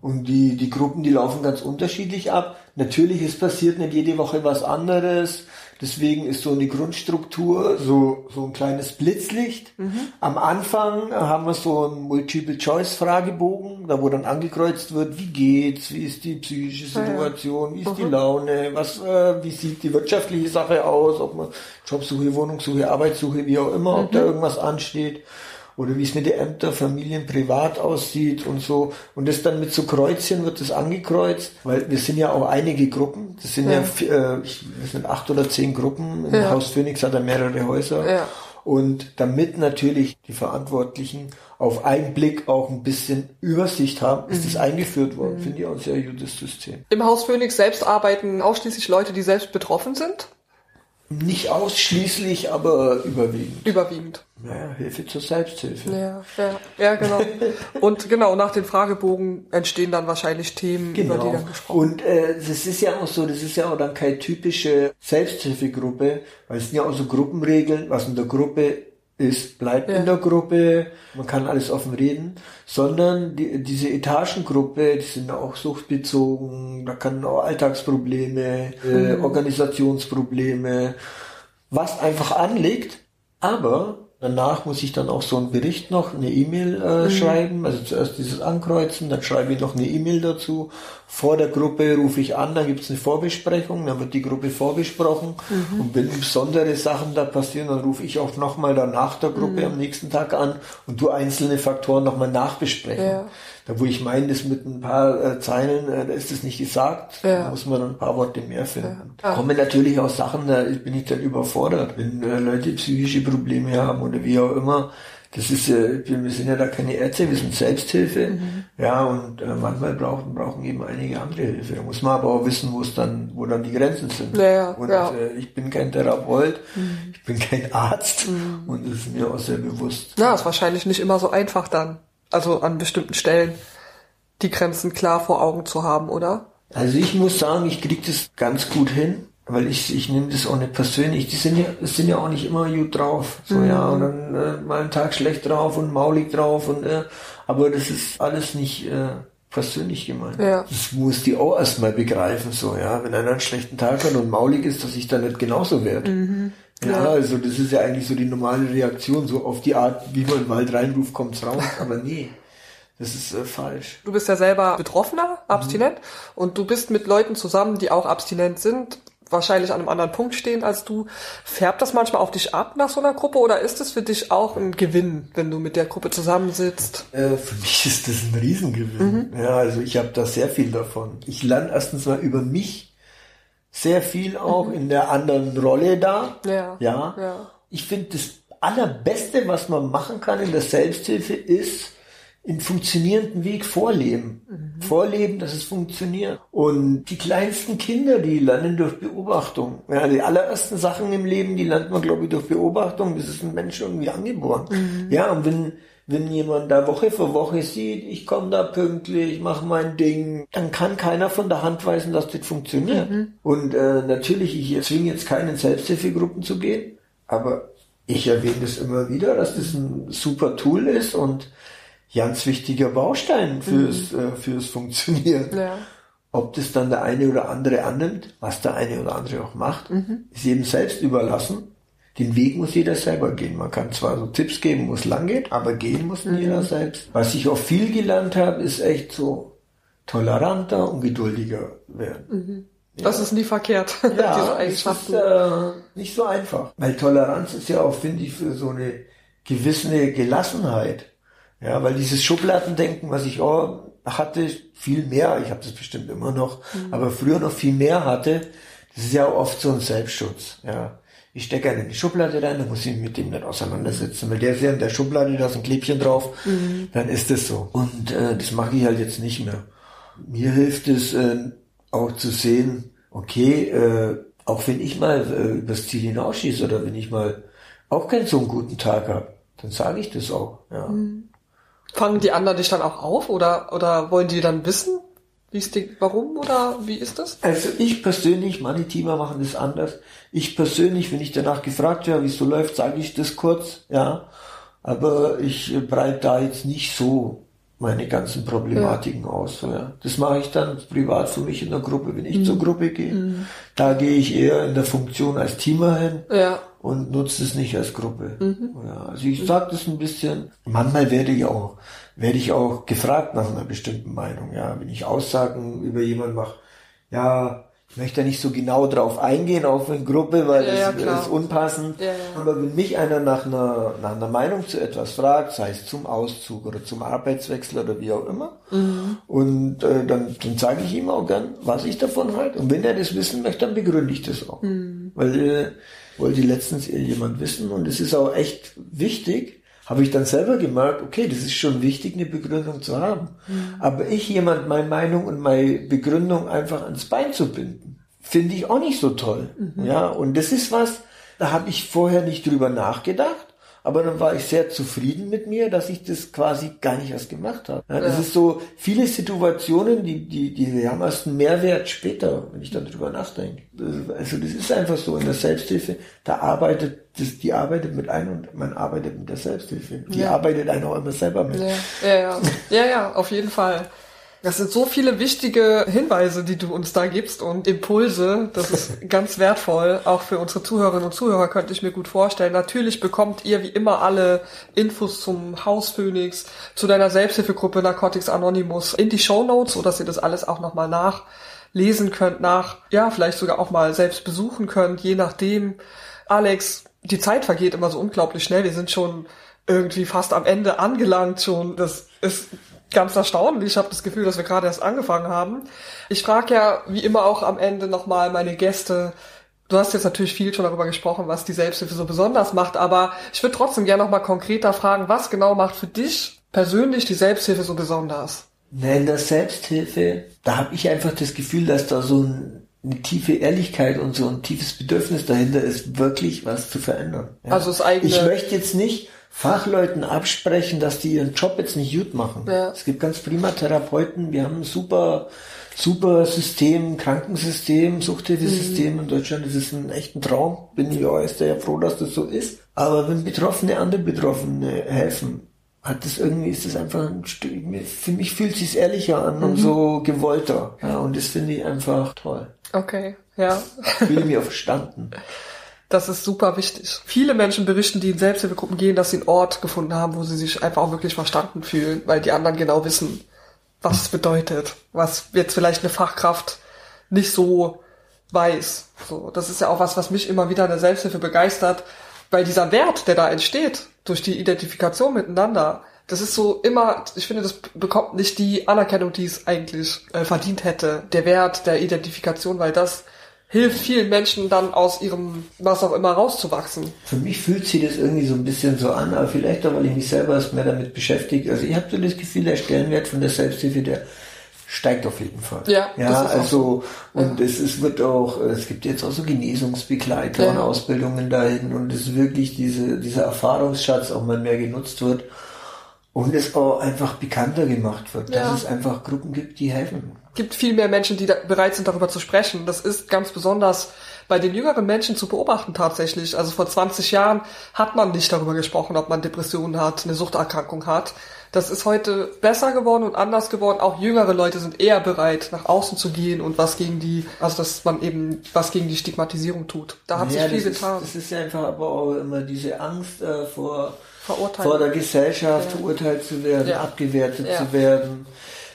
und die, die Gruppen, die laufen ganz unterschiedlich ab. Natürlich, es passiert nicht jede Woche was anderes. Deswegen ist so eine Grundstruktur so, so ein kleines Blitzlicht. Am Anfang haben wir so einen Multiple-Choice-Fragebogen, da wo dann angekreuzt wird, wie geht's, wie ist die psychische Situation, wie ist die Laune, was, äh, wie sieht die wirtschaftliche Sache aus, ob man Jobsuche, Wohnungssuche, Arbeitssuche, wie auch immer, ob da irgendwas ansteht oder wie es mit den Ämtern, Familien, privat aussieht und so. Und das dann mit so Kreuzchen wird das angekreuzt, weil wir sind ja auch einige Gruppen. Das sind ja, ja äh, wir sind acht oder zehn Gruppen. Im Ja. Haus Phoenix hat er mehrere Häuser. Ja. Und damit natürlich die Verantwortlichen auf einen Blick auch ein bisschen Übersicht haben, ist das eingeführt worden. Finde ich auch ein sehr gutes System. Im Haus Phoenix selbst arbeiten ausschließlich Leute, die selbst betroffen sind? Nicht ausschließlich, aber überwiegend. Überwiegend. Naja, Hilfe zur Selbsthilfe. Ja, ja, ja, genau. Und genau, nach den Fragebogen entstehen dann wahrscheinlich Themen, über die Genau. dann gesprochen Und äh, das ist ja auch so, das ist ja auch dann keine typische Selbsthilfegruppe, weil es sind ja auch so Gruppenregeln, was in der Gruppe ist, bleibt Ja. in der Gruppe, man kann alles offen reden, sondern die, diese Etagengruppe, die sind auch suchtbezogen, da kann auch Alltagsprobleme, äh, Organisationsprobleme, was einfach anliegt, aber danach muss ich dann auch so einen Bericht noch, eine E-Mail äh, schreiben, also zuerst dieses Ankreuzen, dann schreibe ich noch eine E-Mail dazu. Vor der Gruppe rufe ich an, dann gibt es eine Vorbesprechung, dann wird die Gruppe vorbesprochen und wenn besondere Sachen da passieren, dann rufe ich auch nochmal danach der Gruppe am nächsten Tag an und du einzelne Faktoren nochmal nachbesprechen. Ja. Da wo ich meine, das mit ein paar äh, Zeilen, äh, da ist das nicht gesagt, Ja. da muss man dann ein paar Worte mehr finden. Ja. Kommen natürlich auch Sachen, da bin ich dann überfordert. Wenn äh, Leute psychische Probleme haben oder wie auch immer, das ist, äh, wir sind ja da keine Ärzte, wir sind Selbsthilfe. Mhm. Ja, und äh, manchmal brauchen, brauchen eben einige andere Hilfe. Da muss man aber auch wissen, wo es dann, wo dann die Grenzen sind. Ja, ja, und ja. Mhm. Äh, ich bin kein Therapeut, ich bin kein Arzt und das ist mir auch sehr bewusst. Na, ist wahrscheinlich nicht immer so einfach dann. Also an bestimmten Stellen die Grenzen klar vor Augen zu haben, oder? Also ich muss sagen, ich krieg das ganz gut hin, weil ich ich nehme das auch nicht persönlich. Die sind ja sind ja auch nicht immer gut drauf, so ja und dann äh, mal einen Tag schlecht drauf und maulig drauf und äh, aber das ist alles nicht äh, persönlich gemeint. Ja. Das muss die auch erstmal begreifen, so ja, wenn einer einen schlechten Tag hat und maulig ist, dass ich da nicht genauso werde. Ja, ja, also das ist ja eigentlich so die normale Reaktion, so auf die Art, wie man im Wald reinruft, kommt's raus. Aber nee, das ist äh, falsch. Du bist ja selber Betroffener, abstinent, mhm. und du bist mit Leuten zusammen, die auch abstinent sind, wahrscheinlich an einem anderen Punkt stehen als du. Färbt das manchmal auf dich ab nach so einer Gruppe oder ist es für dich auch ein Gewinn, wenn du mit der Gruppe zusammensitzt? Äh, für mich ist das ein Riesengewinn. Mhm. Ja, also ich habe da sehr viel davon. Ich lerne erstens mal über mich sehr viel auch mhm. in der anderen Rolle da. Ja. Ja. ja. Ich finde das allerbeste, was man machen kann in der Selbsthilfe ist, einen funktionierenden Weg vorleben. Mhm. Vorleben, dass es funktioniert. Und die kleinsten Kinder, die lernen durch Beobachtung. Ja, die allerersten Sachen im Leben, die lernt man, glaube ich, durch Beobachtung. Das ist ein Mensch irgendwie angeboren. Mhm. Ja, und wenn, wenn jemand da Woche für Woche sieht, ich komme da pünktlich, ich mache mein Ding, dann kann keiner von der Hand weisen, dass das funktioniert. Mhm. Und äh, natürlich, ich zwinge jetzt keinen Selbsthilfegruppen zu gehen, aber ich erwähne das immer wieder, dass das ein super Tool ist und ganz wichtiger Baustein fürs, mhm. äh, fürs Funktionieren. Ja. Ob das dann der eine oder andere annimmt, was der eine oder andere auch macht, mhm. ist jedem selbst überlassen. Den Weg muss jeder selber gehen. Man kann zwar so Tipps geben, wo es lang geht, aber gehen muss mhm. jeder selbst. Was ich auch viel gelernt habe, ist echt so toleranter und geduldiger werden. Mhm. Das ist nie verkehrt, ja, diese Eigenschaften. Ist, äh, nicht so einfach. Weil Toleranz ist ja auch, finde ich, für so eine gewisse Gelassenheit. Ja, weil dieses Schubladendenken, was ich auch hatte, viel mehr, ich habe das bestimmt immer noch, mhm. aber früher noch viel mehr hatte, das ist ja oft so ein Selbstschutz. Ja. Ich stecke einen in die Schublade rein, dann muss ich mich mit dem nicht auseinandersetzen. Weil der ist ja in der Schublade, da ist ein Klebchen drauf, mhm. dann ist es so. Und äh, das mache ich halt jetzt nicht mehr. Mir hilft es äh, auch zu sehen, okay, äh, auch wenn ich mal äh, übers Ziel hinausschieße oder wenn ich mal auch keinen so einen guten Tag habe, dann sage ich das auch. Ja. Mhm. Fangen die anderen dich dann auch auf oder, oder wollen die dann wissen, wie ist die, warum oder wie ist das? Also ich persönlich, meine Teamer machen das anders. Ich persönlich, wenn ich danach gefragt werde, wie es so läuft, sage ich das kurz, ja. Aber ich breite da jetzt nicht so meine ganzen Problematiken ja. aus. Ja. Das mache ich dann privat für mich in der Gruppe, wenn ich mhm. zur Gruppe gehe. Mhm. Da gehe ich eher in der Funktion als Teamer hin. Ja und nutzt es nicht als Gruppe. Mhm. Ja, also ich sage das ein bisschen. Manchmal werde ich auch werde ich auch gefragt nach einer bestimmten Meinung. Ja, wenn ich Aussagen über jemanden mache, ja, möchte da nicht so genau drauf eingehen auf eine Gruppe, weil ja, das ja, ist unpassend. Ja, Aber wenn mich einer nach einer, nach einer Meinung zu etwas fragt, sei es zum Auszug oder zum Arbeitswechsel oder wie auch immer, mhm. und äh, dann, dann sage ich ihm auch gern, was ich davon halte. Und wenn er das wissen möchte, dann begründe ich das auch. Mhm. Weil äh, wollte letztens jemand wissen und es ist auch echt wichtig, habe ich dann selber gemerkt, okay, das ist schon wichtig, eine Begründung zu haben. Mhm. Aber ich jemand meine Meinung und meine Begründung einfach ans Bein zu binden, finde ich auch nicht so toll. Mhm. Ja, und das ist was, da habe ich vorher nicht drüber nachgedacht. Aber dann war ich sehr zufrieden mit mir, dass ich das quasi gar nicht erst gemacht habe. Ja, das ja. ist so viele Situationen, die, die, die haben erst einen Mehrwert später, wenn ich dann drüber nachdenke. Also das ist einfach so in der Selbsthilfe, da arbeitet, das, die arbeitet mit einem und man arbeitet mit der Selbsthilfe. Die ja. arbeitet einen auch immer selber mit. Ja, ja, ja, ja, ja auf jeden Fall. Das sind so viele wichtige Hinweise, die du uns da gibst und Impulse. Das ist ganz wertvoll. Auch für unsere Zuhörerinnen und Zuhörer könnte ich mir gut vorstellen. Natürlich bekommt ihr wie immer alle Infos zum Haus Phoenix, zu deiner Selbsthilfegruppe Narcotics Anonymous in die Show Notes, sodass ihr das alles auch nochmal nachlesen könnt, nach, ja, vielleicht sogar auch mal selbst besuchen könnt, je nachdem. Alex, die Zeit vergeht immer so unglaublich schnell. Wir sind schon irgendwie fast am Ende angelangt schon. Das ist ganz erstaunlich. Ich habe das Gefühl, dass wir gerade erst angefangen haben. Ich frage ja wie immer auch am Ende nochmal meine Gäste. Du hast jetzt natürlich viel schon darüber gesprochen, was die Selbsthilfe so besonders macht, aber ich würde trotzdem gerne nochmal konkreter fragen, was genau macht für dich persönlich die Selbsthilfe so besonders? Nein, in der Selbsthilfe, da habe ich einfach das Gefühl, dass da so ein eine tiefe Ehrlichkeit und so ein tiefes Bedürfnis dahinter ist, wirklich was zu verändern. Ja. Also das eigene ich möchte jetzt nicht Fachleuten absprechen, dass die ihren Job jetzt nicht gut machen. Ja. Es gibt ganz prima Therapeuten, wir haben ein super, super System, Krankensystem, Suchthilfesystem mhm. in Deutschland. Das ist ein echter Traum. Bin ich auch erst ja froh, dass das so ist. Aber wenn Betroffene andere Betroffene helfen, hat das irgendwie, ist das einfach ein Stück, für mich fühlt es sich ehrlicher an mhm. und so gewollter. Ja, und das finde ich einfach toll. Okay, ja. Ich fühle mich auch verstanden. Das ist super wichtig. Viele Menschen berichten, die in Selbsthilfegruppen gehen, dass sie einen Ort gefunden haben, wo sie sich einfach auch wirklich verstanden fühlen, weil die anderen genau wissen, was es bedeutet, was jetzt vielleicht eine Fachkraft nicht so weiß. So, das ist ja auch was, was mich immer wieder in der Selbsthilfe begeistert, weil dieser Wert, der da entsteht durch die Identifikation miteinander, das ist so immer, ich finde, das bekommt nicht die Anerkennung, die es eigentlich äh, verdient hätte. Der Wert der Identifikation, weil das hilft vielen Menschen dann aus ihrem was auch immer rauszuwachsen. Für mich fühlt sich das irgendwie so ein bisschen so an, aber vielleicht auch, weil ich mich selber erst mehr damit beschäftige. Also ich habe so das Gefühl, der Stellenwert von der Selbsthilfe, der steigt auf jeden Fall. Ja, ja also so. und ja. es, es wird auch, es gibt jetzt auch so Genesungsbegleiter ja. und Ausbildungen dahin und es ist wirklich diese, dieser Erfahrungsschatz auch mal mehr genutzt wird und es auch einfach bekannter gemacht wird, ja. dass es einfach Gruppen gibt, die helfen. gibt viel mehr Menschen, die bereit sind, darüber zu sprechen. Das ist ganz besonders bei den jüngeren Menschen zu beobachten tatsächlich. Also vor 20 Jahren hat man nicht darüber gesprochen, ob man Depressionen hat, eine Suchterkrankung hat. Das ist heute besser geworden und anders geworden. Auch jüngere Leute sind eher bereit, nach außen zu gehen und was gegen die, also dass man eben was gegen die Stigmatisierung tut. Da hat ja, sich viel getan. Ist, das ist einfach aber auch immer diese Angst äh, vor Verurteilt. vor der Gesellschaft ja. verurteilt zu werden, ja. abgewertet ja. zu werden.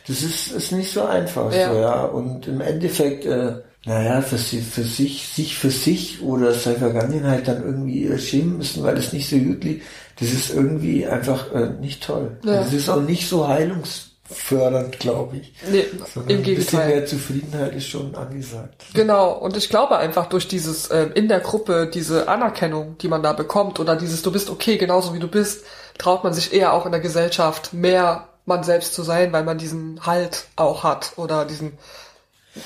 Das ist, ist nicht so einfach, so, ja. Und im Endeffekt, äh, naja, für, für sich, sich für sich oder seine Vergangenheit dann irgendwie schämen müssen, weil es nicht so gut liegt, das ist irgendwie einfach äh, nicht toll. Ja. Das ist auch nicht so heilungs fördernd, glaube ich. Nee, Sondern im Gegenteil. Ein bisschen mehr Zufriedenheit ist schon angesagt. Genau, und ich glaube einfach durch dieses äh, in der Gruppe, diese Anerkennung, die man da bekommt, oder dieses du bist okay, genauso wie du bist, traut man sich eher auch in der Gesellschaft mehr man selbst zu sein, weil man diesen Halt auch hat oder diesen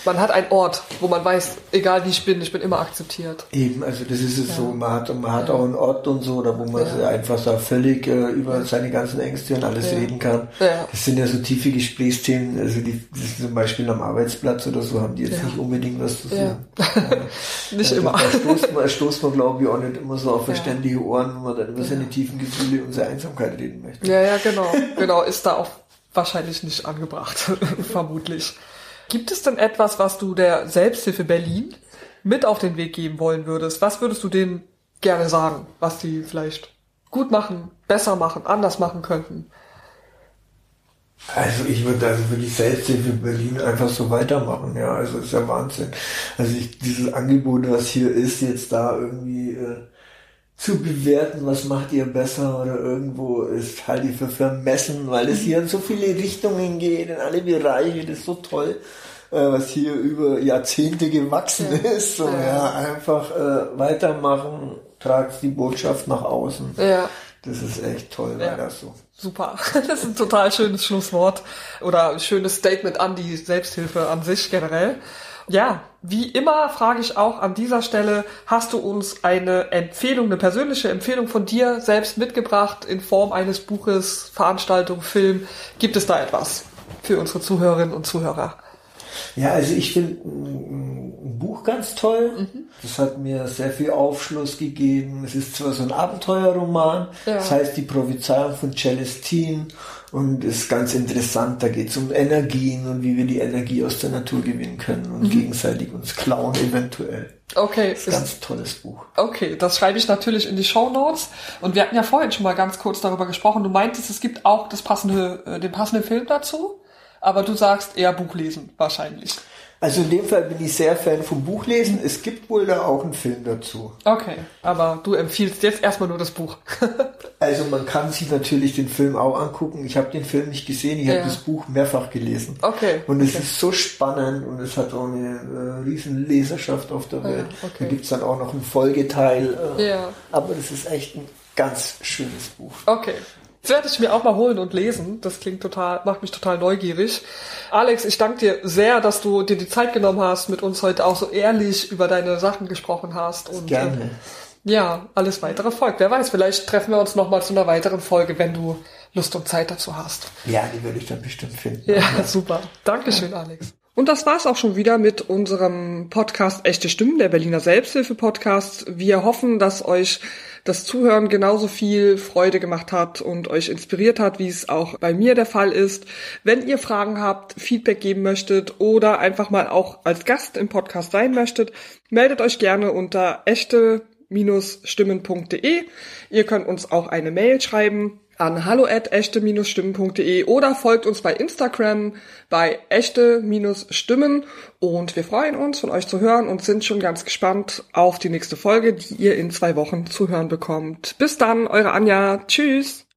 man hat einen Ort, wo man weiß, egal wie ich bin, ich bin immer akzeptiert. Eben, also das ist es ja. so, man hat, man hat ja. auch einen Ort und so, da wo man ja. einfach so völlig äh, über seine ganzen Ängste und alles reden kann. Das sind ja so tiefe Gesprächsthemen, also die, das zum Beispiel am Arbeitsplatz oder so, haben die jetzt nicht unbedingt was zu sagen. nicht also, immer. Da stoßt man, stoßt man glaube ich auch nicht immer so auf verständige Ohren, wenn man dann über seine tiefen Gefühle und seine Einsamkeit reden möchte. Ja, ja, genau. genau, ist da auch wahrscheinlich nicht angebracht, vermutlich. Gibt es denn etwas, was du der Selbsthilfe Berlin mit auf den Weg geben wollen würdest? Was würdest du denen gerne sagen, was die vielleicht gut machen, besser machen, anders machen könnten? Also ich würde also für die Selbsthilfe Berlin einfach so weitermachen, ja. Also ist ja Wahnsinn. Also ich, dieses Angebot, was hier ist, jetzt da irgendwie äh, zu bewerten, was macht ihr besser oder irgendwo ist halte ich für vermessen, weil es hier in so viele Richtungen geht, in alle Bereiche, das ist so toll, äh, was hier über Jahrzehnte gewachsen ja. ist. So, ja. ja einfach äh, weitermachen, tragt die Botschaft nach außen. Ja. Das ist echt toll, ja. das so. Super. Das ist ein total schönes Schlusswort oder ein schönes Statement an die Selbsthilfe an sich generell. Ja, wie immer frage ich auch an dieser Stelle, hast du uns eine Empfehlung, eine persönliche Empfehlung von dir selbst mitgebracht in Form eines Buches, Veranstaltung, Film? Gibt es da etwas für unsere Zuhörerinnen und Zuhörer? Ja, also ich finde ein Buch ganz toll. Mhm. Das hat mir sehr viel Aufschluss gegeben. Es ist zwar so ein Abenteuerroman, ja. das heißt die Prophezeiung von Celestine und ist ganz interessant. Da geht es um Energien und wie wir die Energie aus der Natur gewinnen können und mhm. gegenseitig uns klauen eventuell. Okay. Das ist ein ganz tolles Buch. Okay, das schreibe ich natürlich in die Show Notes. Und wir hatten ja vorhin schon mal ganz kurz darüber gesprochen. Du meintest, es gibt auch das passende, äh, den passenden Film dazu aber du sagst eher Buch lesen, wahrscheinlich. Also in dem Fall bin ich sehr Fan vom Buchlesen. Es gibt wohl da auch einen Film dazu. Okay, aber du empfiehlst jetzt erstmal nur das Buch. also man kann sich natürlich den Film auch angucken. Ich habe den Film nicht gesehen, ich ja. habe das Buch mehrfach gelesen. Okay. Und es okay. ist so spannend und es hat auch eine äh, riesen Leserschaft auf der Welt. Ja, okay. Da gibt's dann auch noch einen Folgeteil. Äh, ja. Aber das ist echt ein ganz schönes Buch. Okay. Das werde ich mir auch mal holen und lesen. Das klingt total, macht mich total neugierig. Alex, ich danke dir sehr, dass du dir die Zeit genommen hast, mit uns heute auch so ehrlich über deine Sachen gesprochen hast. Und, Gerne. Äh, ja, alles weitere folgt. Wer weiß, vielleicht treffen wir uns nochmal zu einer weiteren Folge, wenn du Lust und Zeit dazu hast. Ja, die würde ich dann bestimmt finden. Ja, super. Dankeschön, Alex. Und das war's auch schon wieder mit unserem Podcast Echte Stimmen, der Berliner Selbsthilfe-Podcast. Wir hoffen, dass euch das Zuhören genauso viel Freude gemacht hat und euch inspiriert hat, wie es auch bei mir der Fall ist. Wenn ihr Fragen habt, Feedback geben möchtet oder einfach mal auch als Gast im Podcast sein möchtet, meldet euch gerne unter echte echte-stimmen.de. Ihr könnt uns auch eine Mail schreiben an hallo at echte-stimmen.de oder folgt uns bei Instagram bei echte-stimmen und wir freuen uns von euch zu hören und sind schon ganz gespannt auf die nächste Folge, die ihr in zwei Wochen zu hören bekommt. Bis dann, eure Anja. Tschüss.